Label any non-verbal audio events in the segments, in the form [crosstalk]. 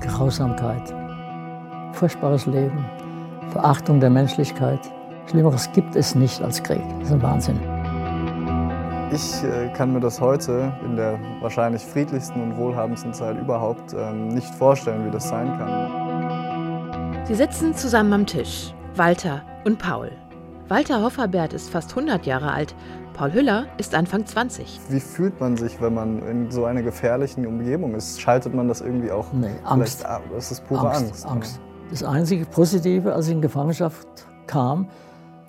Grausamkeit, furchtbares Leben, Verachtung der Menschlichkeit. Schlimmeres gibt es nicht als Krieg. Das ist ein Wahnsinn. Ich äh, kann mir das heute in der wahrscheinlich friedlichsten und wohlhabendsten Zeit überhaupt ähm, nicht vorstellen, wie das sein kann. Sie sitzen zusammen am Tisch, Walter und Paul. Walter Hofferbert ist fast 100 Jahre alt, Paul Hüller ist Anfang 20. Wie fühlt man sich, wenn man in so einer gefährlichen Umgebung ist? Schaltet man das irgendwie auch? Nee, Angst. ab? Das ist pure Angst. Angst. Angst. Das einzige Positive, als ich in Gefangenschaft kam,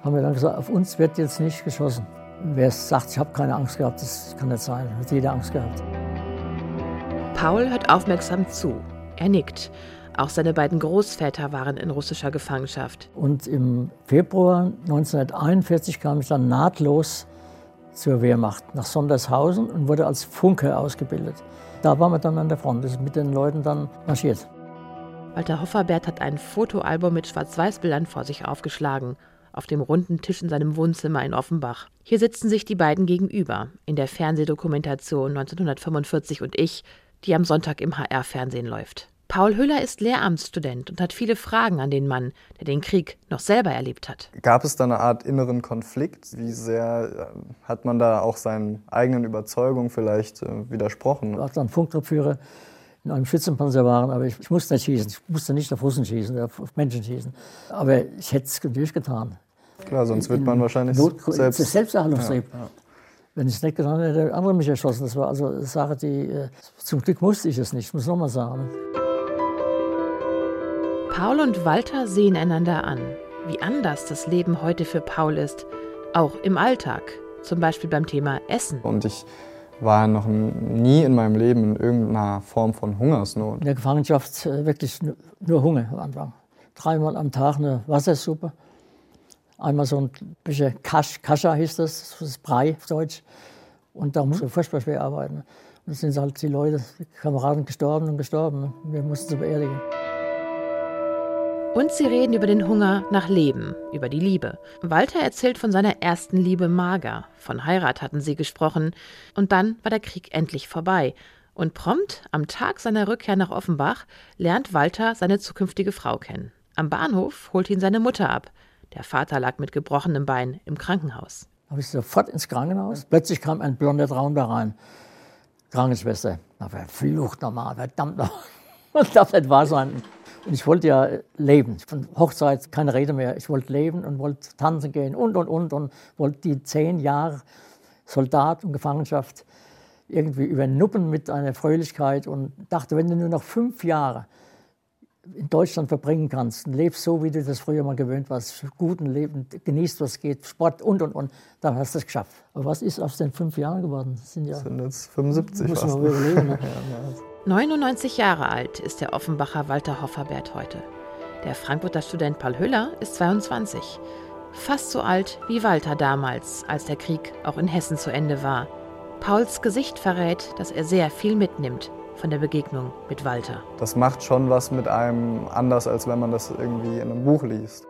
haben wir dann gesagt, auf uns wird jetzt nicht geschossen. Wer sagt, ich habe keine Angst gehabt, das kann nicht sein. Hat jeder Angst gehabt. Paul hört aufmerksam zu. Er nickt. Auch seine beiden Großväter waren in russischer Gefangenschaft. Und im Februar 1941 kam ich dann nahtlos zur Wehrmacht nach Sondershausen und wurde als Funke ausgebildet. Da waren wir dann an der Front, ist mit den Leuten dann marschiert. Walter Hofferbert hat ein Fotoalbum mit Schwarz-Weiß-Bildern vor sich aufgeschlagen, auf dem runden Tisch in seinem Wohnzimmer in Offenbach. Hier sitzen sich die beiden gegenüber, in der Fernsehdokumentation 1945 und ich, die am Sonntag im HR-Fernsehen läuft. Paul Hüller ist Lehramtsstudent und hat viele Fragen an den Mann, der den Krieg noch selber erlebt hat. Gab es da eine Art inneren Konflikt? Wie sehr äh, hat man da auch seinen eigenen Überzeugungen vielleicht äh, widersprochen? Ich war dann Funktruppführer in einem Schützenpanzer waren, aber ich, ich, musste nicht schießen. Ich musste nicht auf Russen schießen, auf Menschen schießen. Aber ich hätte es natürlich getan. Klar, sonst wird man wahrscheinlich Not, selbst... Das Selbsterhaltungstrieb. Ja, ja. Wenn ich es nicht getan hätte, hätte andere mich erschossen. Das war also eine Sache, die... Äh, zum Glück musste ich es nicht, ich muss nochmal sagen. Paul und Walter sehen einander an. Wie anders das Leben heute für Paul ist. Auch im Alltag. Zum Beispiel beim Thema Essen. Und ich war noch nie in meinem Leben in irgendeiner Form von Hungersnot. In der Gefangenschaft äh, wirklich nur Hunger am Anfang. Dreimal am Tag eine Wassersuppe. Einmal so ein bisschen Kasch, Kascha hieß das, das ist Brei auf Deutsch. Und da musste ich furchtbar schwer arbeiten. Und dann sind halt die Leute, die Kameraden gestorben und gestorben. Wir mussten sie beerdigen. Und sie reden über den Hunger nach Leben, über die Liebe. Walter erzählt von seiner ersten Liebe Marga. Von Heirat hatten sie gesprochen. Und dann war der Krieg endlich vorbei. Und prompt, am Tag seiner Rückkehr nach Offenbach, lernt Walter seine zukünftige Frau kennen. Am Bahnhof holt ihn seine Mutter ab. Der Vater lag mit gebrochenem Bein im Krankenhaus. Da habe ich sofort ins Krankenhaus. Plötzlich kam ein blonder Traum da rein. Krankenschwester. Na, verflucht nochmal, verdammt nochmal. [laughs] Das darf nicht wahr sein. Und ich wollte ja leben. Von Hochzeit keine Rede mehr. Ich wollte leben und wollte tanzen gehen und, und, und. Und wollte die zehn Jahre Soldat und Gefangenschaft irgendwie übernuppen mit einer Fröhlichkeit und dachte, wenn du nur noch fünf Jahre in Deutschland verbringen kannst und lebst so, wie du das früher mal gewöhnt warst, guten Leben, genießt, was geht, Sport und, und, und, dann hast du es geschafft. Aber was ist aus den fünf Jahren geworden? Das sind, ja, das sind jetzt 75 muss man überlegen. Ne? [laughs] 99 Jahre alt ist der Offenbacher Walter Hofferbert heute. Der Frankfurter Student Paul Hüller ist 22. Fast so alt wie Walter damals, als der Krieg auch in Hessen zu Ende war. Pauls Gesicht verrät, dass er sehr viel mitnimmt von der Begegnung mit Walter. Das macht schon was mit einem anders, als wenn man das irgendwie in einem Buch liest.